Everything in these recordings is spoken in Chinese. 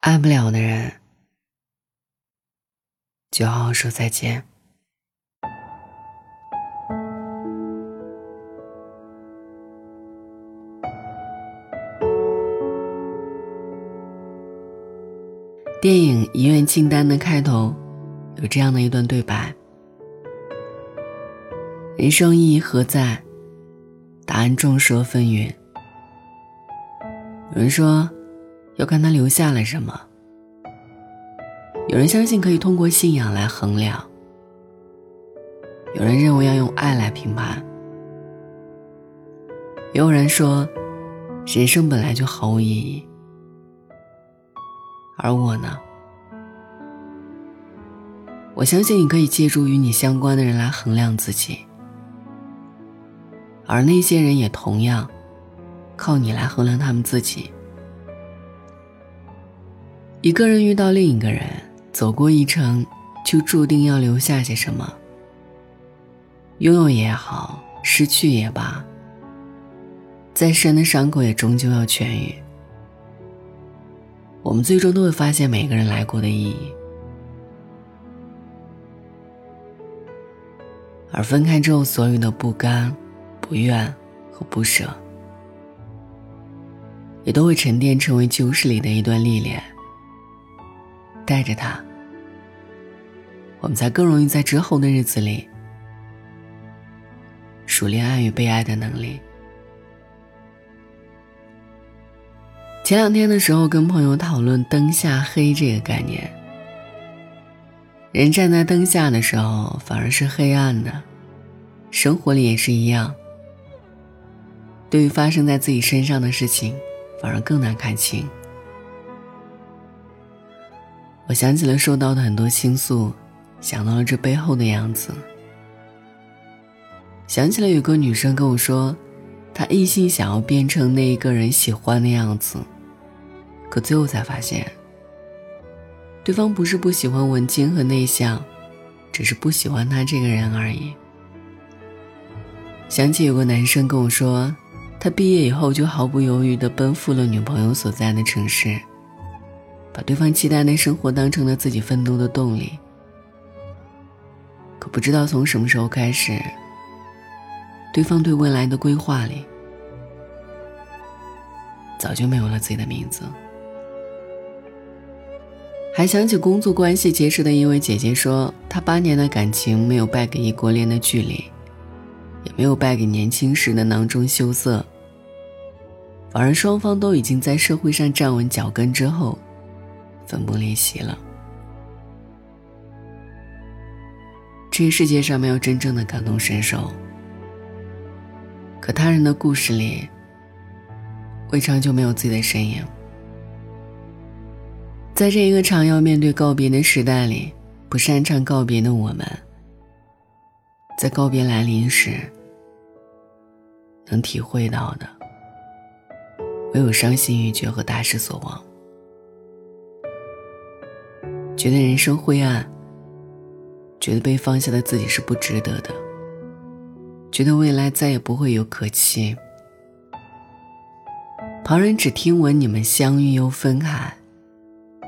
爱不了的人，就好好说再见。电影《遗愿清单》的开头有这样的一段对白：“人生意义何在？答案众说纷纭。有人说。”要看他留下了什么。有人相信可以通过信仰来衡量，有人认为要用爱来评判，也有人说，人生本来就毫无意义。而我呢？我相信你可以借助与你相关的人来衡量自己，而那些人也同样靠你来衡量他们自己。一个人遇到另一个人，走过一程，就注定要留下些什么。拥有也好，失去也罢，再深的伤口也终究要痊愈。我们最终都会发现每个人来过的意义，而分开之后所有的不甘、不愿和不舍，也都会沉淀成为旧事里的一段历练。带着它，我们才更容易在之后的日子里熟练爱与被爱的能力。前两天的时候，跟朋友讨论“灯下黑”这个概念。人站在灯下的时候，反而是黑暗的；生活里也是一样。对于发生在自己身上的事情，反而更难看清。我想起了收到的很多倾诉，想到了这背后的样子。想起了有个女生跟我说，她一心想要变成那一个人喜欢的样子，可最后才发现，对方不是不喜欢文静和内向，只是不喜欢他这个人而已。想起有个男生跟我说，他毕业以后就毫不犹豫地奔赴了女朋友所在的城市。把对方期待的生活当成了自己奋斗的动力，可不知道从什么时候开始，对方对未来的规划里早就没有了自己的名字。还想起工作关系结识的一位姐姐说，她八年的感情没有败给异国恋的距离，也没有败给年轻时的囊中羞涩，反而双方都已经在社会上站稳脚跟之后。分崩离析了。这个世界上没有真正的感同身受，可他人的故事里，未尝就没有自己的身影。在这一个常要面对告别的时代里，不擅长告别的我们，在告别来临时，能体会到的，唯有伤心欲绝和大失所望。觉得人生灰暗，觉得被放下的自己是不值得的，觉得未来再也不会有可期。旁人只听闻你们相遇又分开，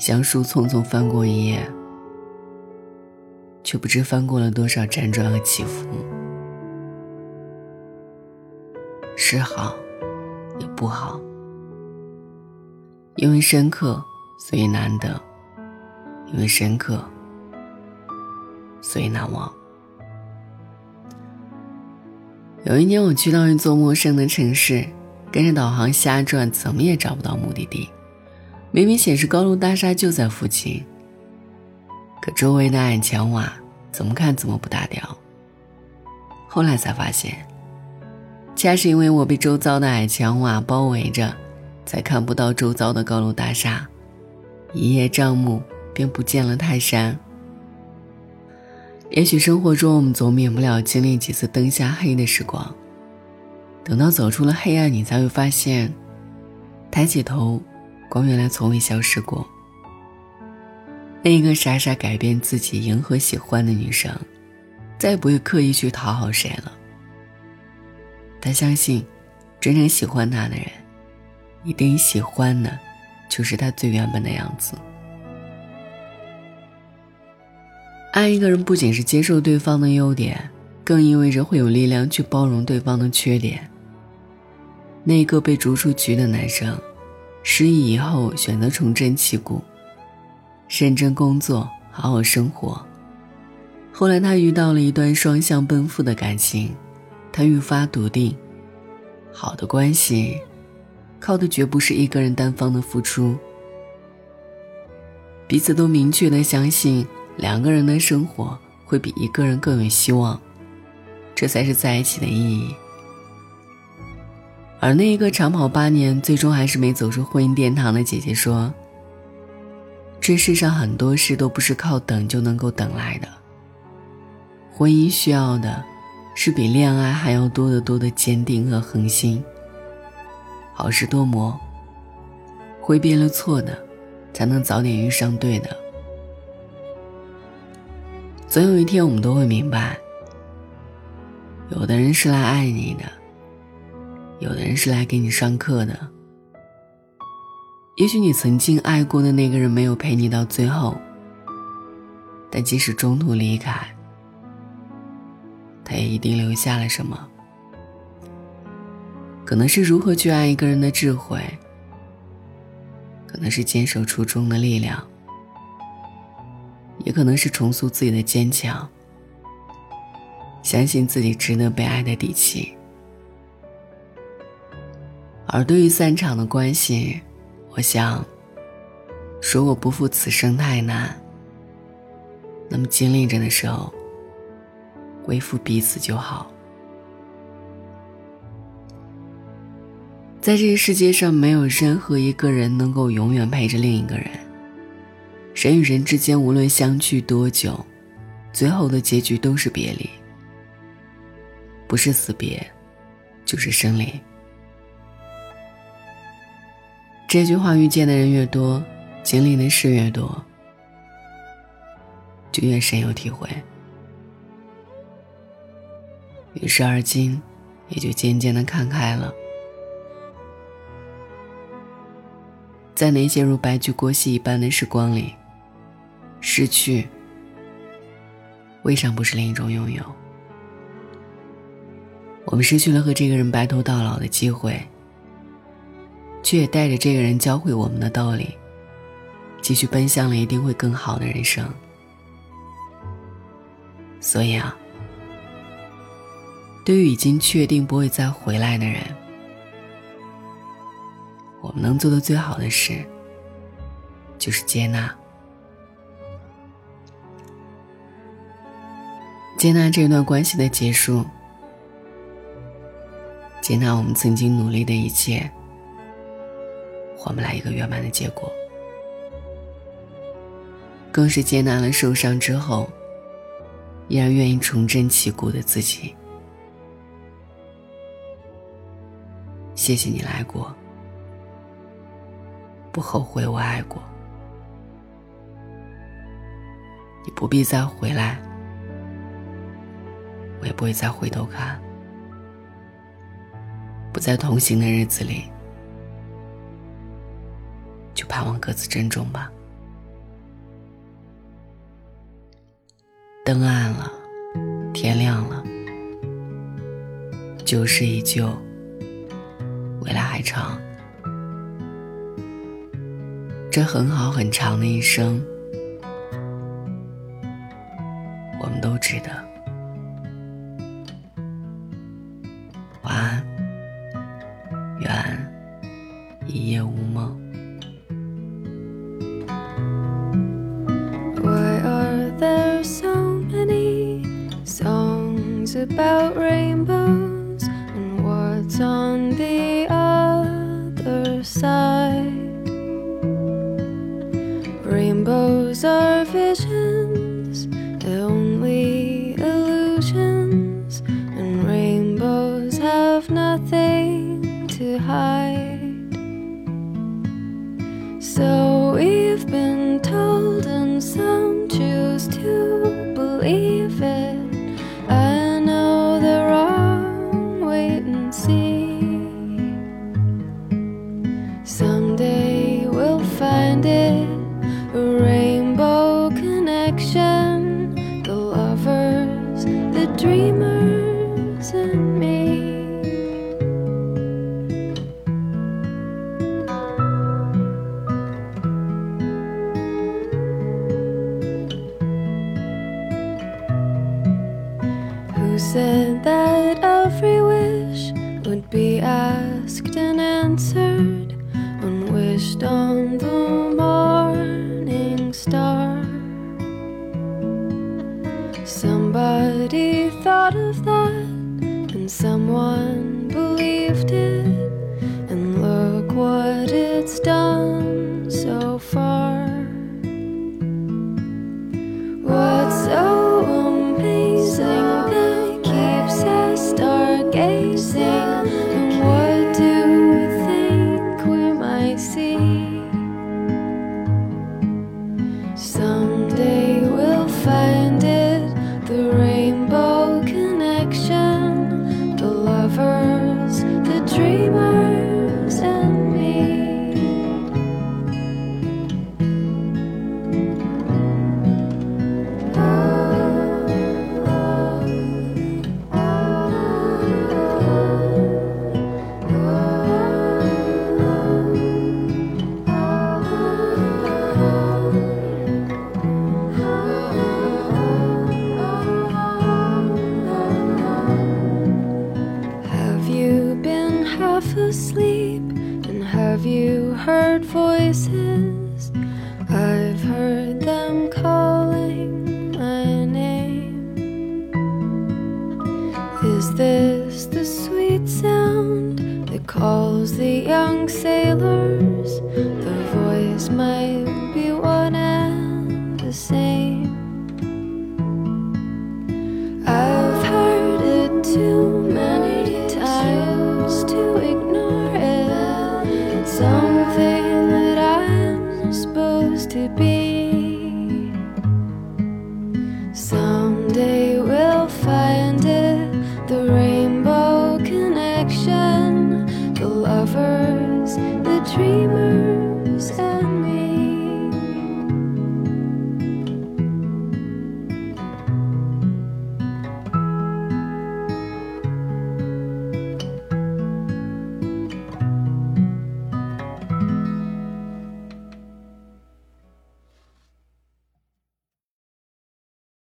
像书匆匆翻过一页，却不知翻过了多少辗转和起伏。是好，也不好，因为深刻，所以难得。因为深刻，所以难忘。有一年，我去到一座陌生的城市，跟着导航瞎转，怎么也找不到目的地。明明显示高楼大厦就在附近，可周围的矮墙瓦怎么看怎么不搭调。后来才发现，恰是因为我被周遭的矮墙瓦包围着，才看不到周遭的高楼大厦。一叶障目。便不见了泰山。也许生活中我们总免不了经历几次灯下黑的时光，等到走出了黑暗，你才会发现，抬起头，光原来从未消失过。那一个傻傻改变自己迎合喜欢的女生，再也不会刻意去讨好谁了。她相信，真正喜欢她的人，一定喜欢的就是他最原本的样子。爱一个人不仅是接受对方的优点，更意味着会有力量去包容对方的缺点。那个被逐出局的男生，失忆以后选择重振旗鼓，认真工作，好好生活。后来他遇到了一段双向奔赴的感情，他愈发笃定，好的关系，靠的绝不是一个人单方的付出，彼此都明确的相信。两个人的生活会比一个人更有希望，这才是在一起的意义。而那一个长跑八年，最终还是没走出婚姻殿堂的姐姐说：“这世上很多事都不是靠等就能够等来的。婚姻需要的，是比恋爱还要多得多的坚定和恒心。好事多磨，挥别了错的，才能早点遇上对的。”总有一天，我们都会明白，有的人是来爱你的，有的人是来给你上课的。也许你曾经爱过的那个人没有陪你到最后，但即使中途离开，他也一定留下了什么。可能是如何去爱一个人的智慧，可能是坚守初衷的力量。也可能是重塑自己的坚强，相信自己值得被爱的底气。而对于散场的关系，我想，如果不负此生太难，那么经历着的时候，恢复彼此就好。在这个世界上，没有任何一个人能够永远陪着另一个人。人与人之间，无论相聚多久，最后的结局都是别离，不是死别，就是生离。这句话遇见的人越多，经历的事越多，就越深有体会。于是而今，也就渐渐的看开了。在那些如白驹过隙一般的时光里。失去，未尝不是另一种拥有。我们失去了和这个人白头到老的机会，却也带着这个人教会我们的道理，继续奔向了一定会更好的人生。所以啊，对于已经确定不会再回来的人，我们能做的最好的事，就是接纳。接纳这段关系的结束，接纳我们曾经努力的一切，换不来一个圆满的结果，更是接纳了受伤之后依然愿意重振旗鼓的自己。谢谢你来过，不后悔我爱过，你不必再回来。我也不会再回头看，不在同行的日子里，就盼望各自珍重吧。灯暗了，天亮了，旧事依旧，未来还长。这很好很长的一生，我们都值得。About rainbows and what's on the other side? Rainbows are visions, only illusions, and rainbows have nothing to hide. asked and answered, and wished on the morning star. Somebody thought of that, and someone to sleep? And have you heard voices? I've heard them calling my name. Is this the sweet sound that calls the young sailors? The voice might be one and the same.